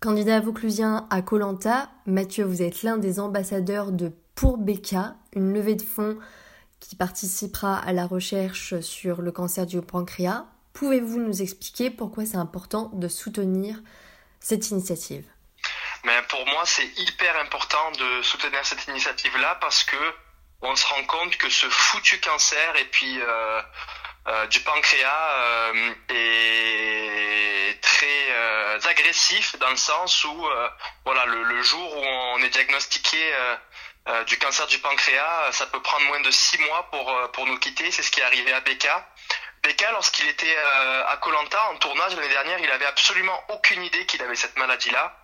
Candidat vauclusien à Colanta, Mathieu, vous êtes l'un des ambassadeurs de Pour Becca, une levée de fonds qui participera à la recherche sur le cancer du pancréas. Pouvez-vous nous expliquer pourquoi c'est important de soutenir cette initiative? Pour moi, c'est hyper important de soutenir cette initiative-là parce que on se rend compte que ce foutu cancer et puis euh, euh, du pancréas euh, est très euh, agressif dans le sens où euh, voilà le, jour où on est diagnostiqué euh, du cancer du pancréas, ça peut prendre moins de six mois pour pour nous quitter. C'est ce qui est arrivé à Becca. Becca, lorsqu'il était à Colanta en tournage l'année dernière, il avait absolument aucune idée qu'il avait cette maladie-là.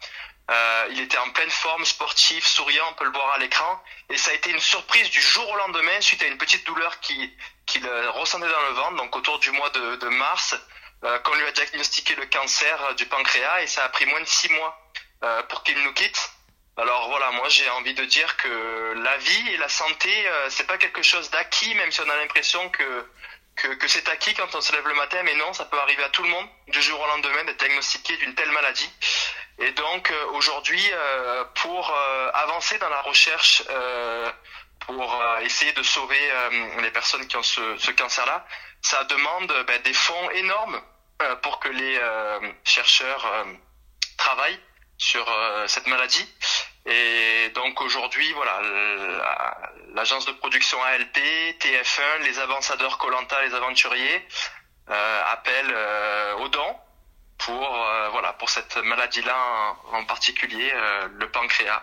Il était en pleine forme, sportif, souriant, on peut le voir à l'écran. Et ça a été une surprise du jour au lendemain suite à une petite douleur qu'il qui ressentait dans le ventre, donc autour du mois de, mars, qu'on lui a diagnostiqué le cancer du pancréas et ça a pris moins de six mois euh, pour qu'il nous quitte. Alors voilà, moi j'ai envie de dire que la vie et la santé, euh, c'est pas quelque chose d'acquis, même si on a l'impression que que, que c'est acquis quand on se lève le matin, mais non, ça peut arriver à tout le monde du jour au lendemain d'être diagnostiqué d'une telle maladie. Et donc euh, aujourd'hui, euh, pour euh, avancer dans la recherche, pour essayer de sauver les personnes qui ont ce, ce cancer-là, ça demande ben, des fonds énormes pour que les chercheurs travaillent sur cette maladie. Et donc aujourd'hui, voilà, l'agence de production ALP, TF1, les avançadeurs Colanta, les aventuriers euh, appellent euh, aux dons pour euh, voilà pour cette maladie-là en, en, particulier, euh, le pancréas.